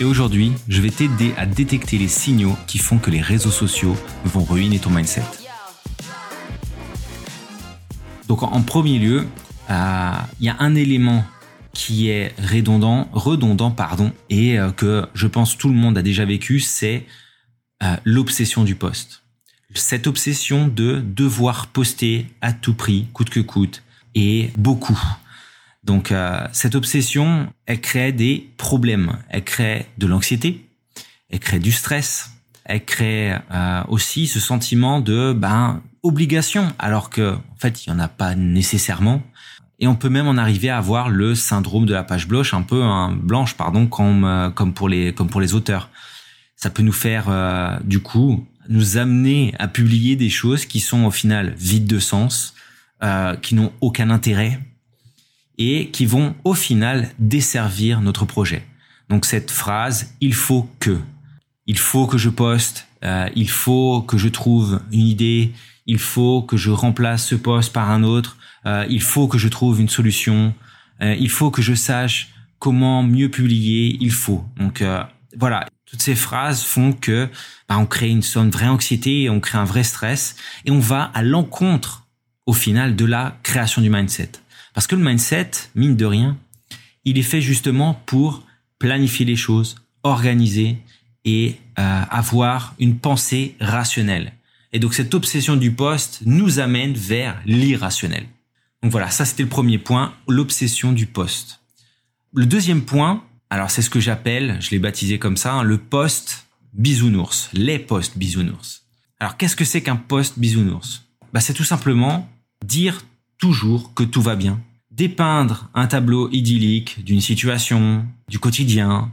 et aujourd'hui, je vais t'aider à détecter les signaux qui font que les réseaux sociaux vont ruiner ton mindset. Donc en premier lieu, euh, il y a un élément qui est redondant, redondant pardon, et euh, que je pense tout le monde a déjà vécu, c'est euh, l'obsession du poste. Cette obsession de devoir poster à tout prix, coûte que coûte, et beaucoup. Donc euh, cette obsession, elle crée des problèmes, elle crée de l'anxiété, elle crée du stress, elle crée euh, aussi ce sentiment de ben obligation, alors que en fait il y en a pas nécessairement. Et on peut même en arriver à avoir le syndrome de la page blanche, un peu hein, blanche pardon, comme euh, comme pour les comme pour les auteurs. Ça peut nous faire du coup nous amener à publier des choses qui sont au final vides de sens, qui n'ont aucun intérêt, qui vont au final desservir notre projet. Donc cette phrase, il faut que, il faut que je poste, euh, il faut que je trouve une idée, il faut que je remplace ce poste par un autre, euh, il faut que je trouve une solution, euh, il faut que je sache comment mieux publier, il faut. Donc voilà, toutes ces phrases font que bah, on crée une, une vraie anxiété, on crée un vrai stress et on va à l'encontre au final de la création du mindset. Parce que le mindset, mine de rien, il est fait justement pour planifier les choses, organiser et euh, avoir une pensée rationnelle. Et donc cette obsession du poste nous amène vers l'irrationnel. Donc voilà, ça c'était le premier point, l'obsession du poste. Le deuxième point, alors c'est ce que j'appelle, je l'ai baptisé comme ça, hein, le poste bisounours, les postes bisounours. Alors qu'est-ce que c'est qu'un poste bisounours? Bah, C'est tout simplement dire toujours que tout va bien. Dépeindre un tableau idyllique d'une situation, du quotidien,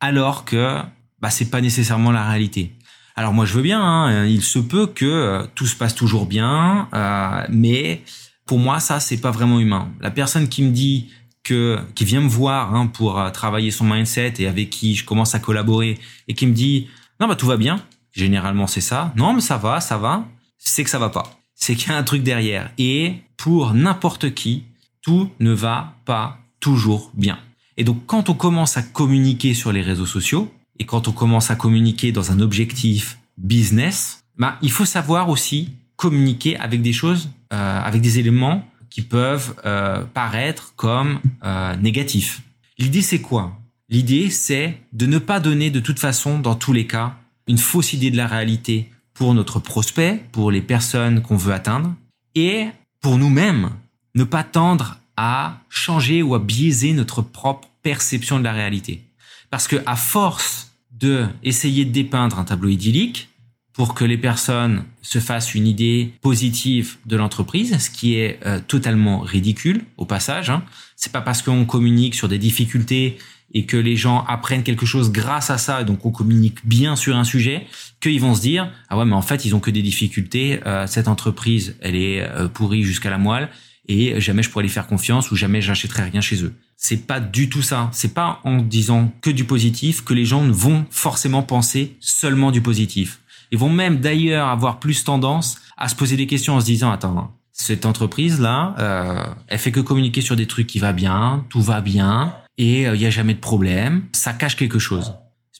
alors que bah, c'est pas nécessairement la réalité. Alors moi je veux bien, hein, il se peut que euh, tout se passe toujours bien, euh, mais pour moi ça c'est pas vraiment humain. La personne qui me dit que qui vient me voir hein, pour euh, travailler son mindset et avec qui je commence à collaborer et qui me dit non bah tout va bien, généralement c'est ça. Non mais ça va, ça va, c'est que ça va pas c'est qu'il y a un truc derrière. Et pour n'importe qui, tout ne va pas toujours bien. Et donc quand on commence à communiquer sur les réseaux sociaux, et quand on commence à communiquer dans un objectif business, bah, il faut savoir aussi communiquer avec des choses, euh, avec des éléments qui peuvent euh, paraître comme euh, négatifs. L'idée c'est quoi? L'idée c'est de ne pas donner de toute façon, dans tous les cas, une fausse idée de la réalité pour notre prospect, pour les personnes qu'on veut atteindre, et pour nous-mêmes, ne pas tendre à changer ou à biaiser notre propre perception de la réalité. Parce que à force de essayer de dépeindre un tableau idyllique pour que les personnes se fassent une idée positive de l'entreprise, ce qui est euh, totalement ridicule au passage. Hein. C'est pas parce qu'on communique sur des difficultés et que les gens apprennent quelque chose grâce à ça, donc on communique bien sur un sujet, qu'ils vont se dire ah ouais mais en fait ils ont que des difficultés, euh, cette entreprise elle est euh, pourrie jusqu'à la moelle et jamais je pourrais les faire confiance ou jamais j'achèterai rien chez eux. C'est pas du tout ça. C'est pas en disant que du positif que les gens vont forcément penser seulement du positif. Ils vont même d'ailleurs avoir plus tendance à se poser des questions en se disant attends cette entreprise là, euh, elle fait que communiquer sur des trucs qui va bien, tout va bien, et il euh, n'y a jamais de problème. Ça cache quelque chose.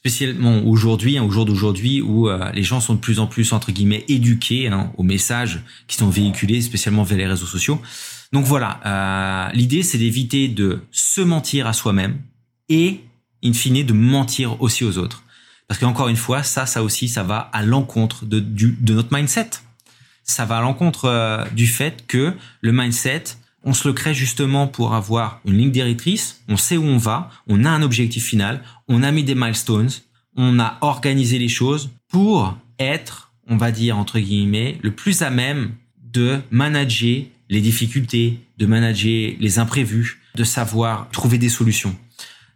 Spécialement aujourd'hui, hein, au jour d'aujourd'hui, où euh, les gens sont de plus en plus entre guillemets éduqués hein, aux messages qui sont véhiculés, spécialement via les réseaux sociaux. Donc voilà, euh, l'idée c'est d'éviter de se mentir à soi-même et, in fine, de mentir aussi aux autres. Parce qu'encore une fois, ça, ça aussi, ça va à l'encontre de, de notre mindset. Ça va à l'encontre du fait que le mindset, on se le crée justement pour avoir une ligne directrice, on sait où on va, on a un objectif final, on a mis des milestones, on a organisé les choses pour être, on va dire entre guillemets, le plus à même de manager les difficultés, de manager les imprévus, de savoir trouver des solutions.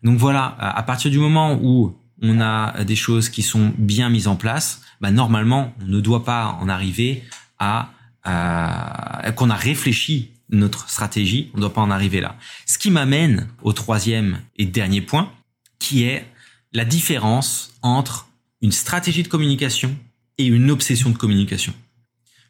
Donc voilà, à partir du moment où on a des choses qui sont bien mises en place, bah normalement, on ne doit pas en arriver à, à qu'on a réfléchi notre stratégie, on ne doit pas en arriver là. Ce qui m'amène au troisième et dernier point, qui est la différence entre une stratégie de communication et une obsession de communication.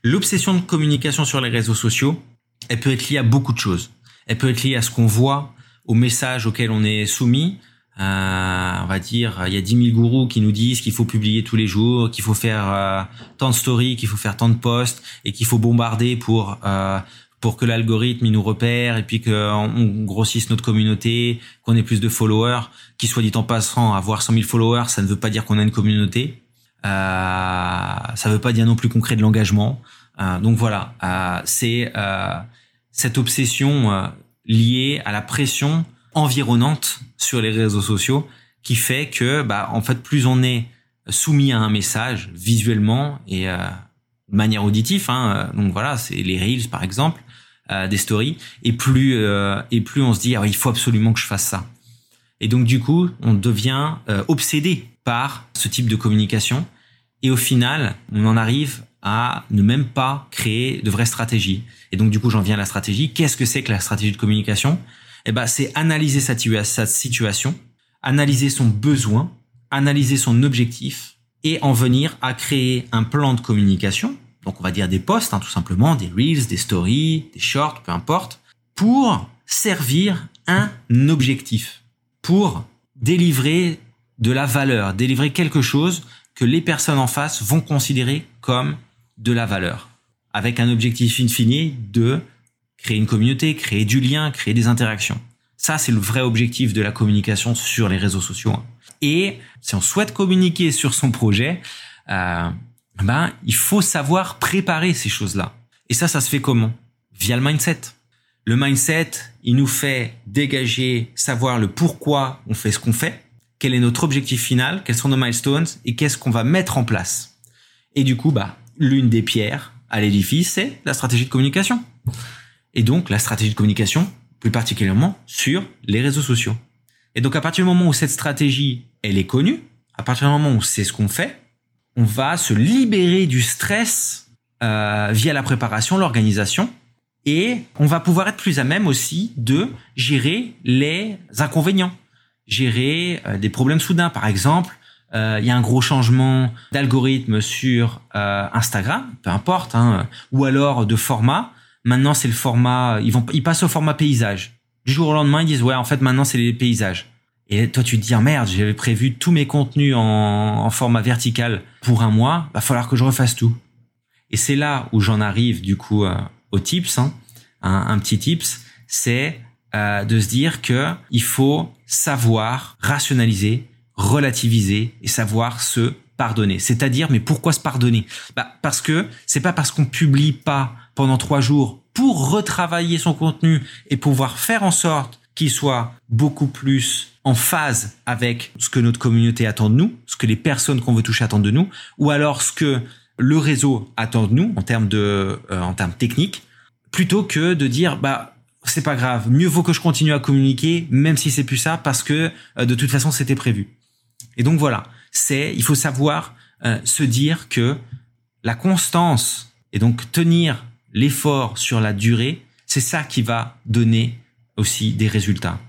L'obsession de communication sur les réseaux sociaux, elle peut être liée à beaucoup de choses. Elle peut être liée à ce qu'on voit, aux messages auxquels on est soumis. Euh, on va dire, il y a 10 000 gourous qui nous disent qu'il faut publier tous les jours, qu'il faut faire euh, tant de stories, qu'il faut faire tant de posts et qu'il faut bombarder pour euh, pour que l'algorithme il nous repère et puis qu'on grossisse notre communauté, qu'on ait plus de followers. Qui soit dit en passant, avoir 100 000 followers, ça ne veut pas dire qu'on a une communauté. Euh, ça ne veut pas dire non plus qu'on crée de l'engagement. Euh, donc voilà, euh, c'est euh, cette obsession euh, liée à la pression environnante sur les réseaux sociaux qui fait que, bah, en fait, plus on est soumis à un message visuellement et de manière auditive, hein, donc voilà, c'est les reels par exemple, euh, des stories. Et plus euh, et plus on se dit il faut absolument que je fasse ça. Et donc du coup on devient euh, obsédé par ce type de communication. Et au final on en arrive à ne même pas créer de vraies stratégies. Et donc du coup j'en viens à la stratégie. Qu'est-ce que c'est que la stratégie de communication? Eh ben c'est analyser sa situation analyser son besoin analyser son objectif et en venir à créer un plan de communication donc on va dire des posts, hein, tout simplement, des reels, des stories, des shorts, peu importe, pour servir un objectif, pour délivrer de la valeur, délivrer quelque chose que les personnes en face vont considérer comme de la valeur, avec un objectif infini de créer une communauté, créer du lien, créer des interactions. Ça, c'est le vrai objectif de la communication sur les réseaux sociaux. Hein. Et si on souhaite communiquer sur son projet, euh, ben, il faut savoir préparer ces choses-là. Et ça, ça se fait comment? Via le mindset. Le mindset, il nous fait dégager, savoir le pourquoi on fait ce qu'on fait, quel est notre objectif final, quels sont nos milestones et qu'est-ce qu'on va mettre en place. Et du coup, bah, l'une des pierres à l'édifice, c'est la stratégie de communication. Et donc, la stratégie de communication, plus particulièrement sur les réseaux sociaux. Et donc, à partir du moment où cette stratégie, elle est connue, à partir du moment où c'est ce qu'on fait, on va se libérer du stress euh, via la préparation, l'organisation, et on va pouvoir être plus à même aussi de gérer les inconvénients, gérer euh, des problèmes soudains. Par exemple, euh, il y a un gros changement d'algorithme sur Instagram, peu importe, hein, ou alors de format. Maintenant, c'est le format. Ils vont, ils passent au format paysage. Du jour au lendemain, ils disent ouais, en fait, maintenant, c'est les paysages. Et toi, tu te dis, ah, merde, j'avais prévu tous mes contenus en, format vertical pour un mois, va falloir que je refasse tout. Et c'est là où j'en arrive, du coup, euh, au tips. Hein. Un, petit tips, c'est euh, de se dire que il faut savoir rationaliser, relativiser et savoir se pardonner. C'est-à-dire, mais pourquoi se pardonner? Bah, Parce que c'est pas parce qu'on publie pas pendant trois jours pour retravailler son contenu et pouvoir faire en sorte qu'il soit beaucoup plus en phase avec ce que notre communauté attend de nous, ce que les personnes qu'on veut toucher attendent de nous, ou alors ce que le réseau attend de nous en termes de, euh, en termes techniques, plutôt que de dire bah c'est pas grave, mieux vaut que je continue à communiquer, même si c'est plus ça, parce que euh, de toute façon c'était prévu. Et donc voilà, c'est il faut savoir euh, se dire que la constance et donc tenir l'effort sur la durée, c'est ça qui va donner aussi des résultats.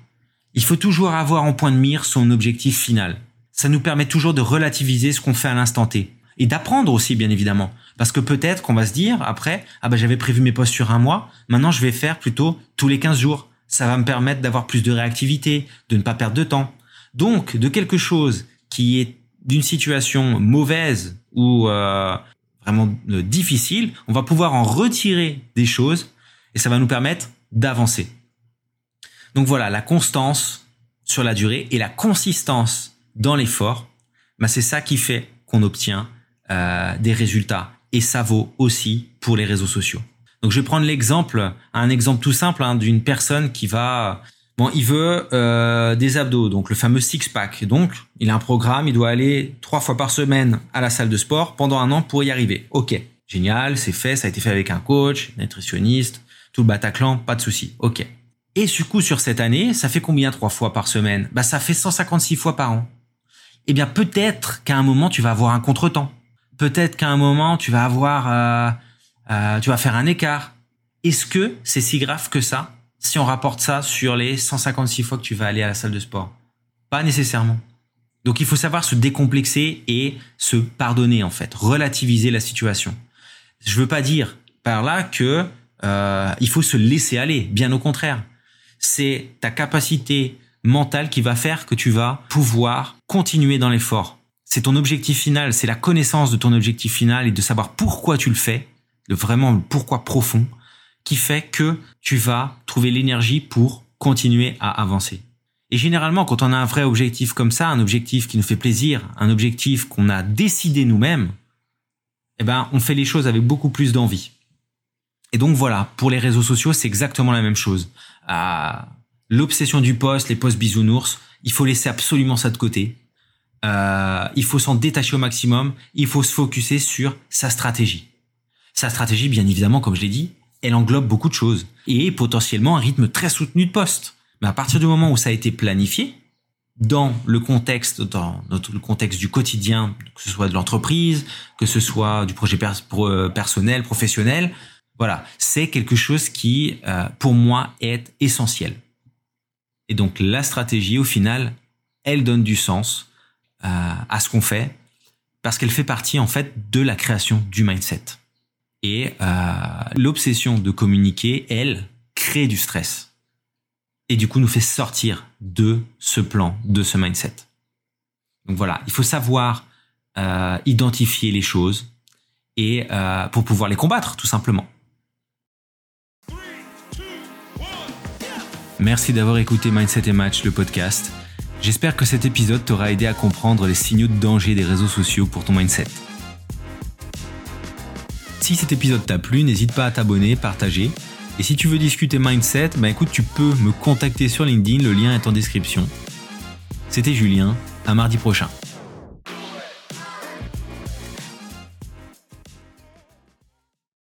Il faut toujours avoir en point de mire son objectif final. Ça nous permet toujours de relativiser ce qu'on fait à l'instant T. Et d'apprendre aussi, bien évidemment. Parce que peut-être qu'on va se dire, après, ah ben j'avais prévu mes postes sur un mois, maintenant je vais faire plutôt tous les 15 jours. Ça va me permettre d'avoir plus de réactivité, de ne pas perdre de temps. Donc, de quelque chose qui est d'une situation mauvaise ou euh, vraiment euh, difficile, on va pouvoir en retirer des choses et ça va nous permettre d'avancer. Donc voilà, la constance sur la durée et la consistance dans l'effort, bah c'est ça qui fait qu'on obtient euh, des résultats. Et ça vaut aussi pour les réseaux sociaux. Donc je vais prendre l'exemple, un exemple tout simple hein, d'une personne qui va, bon, il veut euh, des abdos, donc le fameux six pack. Donc il a un programme, il doit aller trois fois par semaine à la salle de sport pendant un an pour y arriver. Ok, génial, c'est fait, ça a été fait avec un coach, nutritionniste, tout le Bataclan, pas de souci. Ok. Et du coup, sur cette année, ça fait combien trois fois par semaine? Bah, ça fait 156 fois par an. eh bien peut-être qu'à un moment tu vas avoir un contretemps. Peut-être qu'à un moment tu vas avoir, euh, euh, tu vas faire un écart. Est-ce que c'est si grave que ça si on rapporte ça sur les 156 fois que tu vas aller à la salle de sport? Pas nécessairement. Donc il faut savoir se décomplexer et se pardonner en fait, relativiser la situation. Je veux pas dire par là que euh, il faut se laisser aller, bien au contraire. C'est ta capacité mentale qui va faire que tu vas pouvoir continuer dans l'effort. C'est ton objectif final, c'est la connaissance de ton objectif final et de savoir pourquoi tu le fais, le vraiment le pourquoi profond, qui fait que tu vas trouver l'énergie pour continuer à avancer. Et généralement, quand on a un vrai objectif comme ça, un objectif qui nous fait plaisir, un objectif qu'on a décidé nous-mêmes, eh ben, on fait les choses avec beaucoup plus d'envie. Et donc voilà, pour les réseaux sociaux, c'est exactement la même chose. Ah, l'obsession du poste, les posts bisounours, il faut laisser absolument ça de côté. Euh, il faut s'en détacher au maximum. Il faut se focuser sur sa stratégie. Sa stratégie, bien évidemment, comme je l'ai dit, elle englobe beaucoup de choses et potentiellement un rythme très soutenu de poste. Mais à partir du moment où ça a été planifié, dans le contexte, dans le contexte du quotidien, que ce soit de l'entreprise, que ce soit du projet euh, personnel, professionnel, voilà, c'est quelque chose qui, euh, pour moi, est essentiel. Et donc la stratégie, au final, elle donne du sens euh, à ce qu'on fait, parce qu'elle fait partie en fait de la création du mindset. Et l'obsession de communiquer, elle, crée du stress et du coup nous fait sortir de ce plan, de ce mindset. Donc voilà, il faut savoir euh, identifier les choses et euh, pour pouvoir les combattre tout simplement. Merci d'avoir écouté Mindset et Match, le podcast. J'espère que cet épisode t'aura aidé à comprendre les signaux de danger des réseaux sociaux pour ton mindset. Si cet épisode t'a plu, n'hésite pas à t'abonner, partager et si tu veux discuter mindset, bah écoute, tu peux me contacter sur LinkedIn, le lien est en description. C'était Julien, à mardi prochain.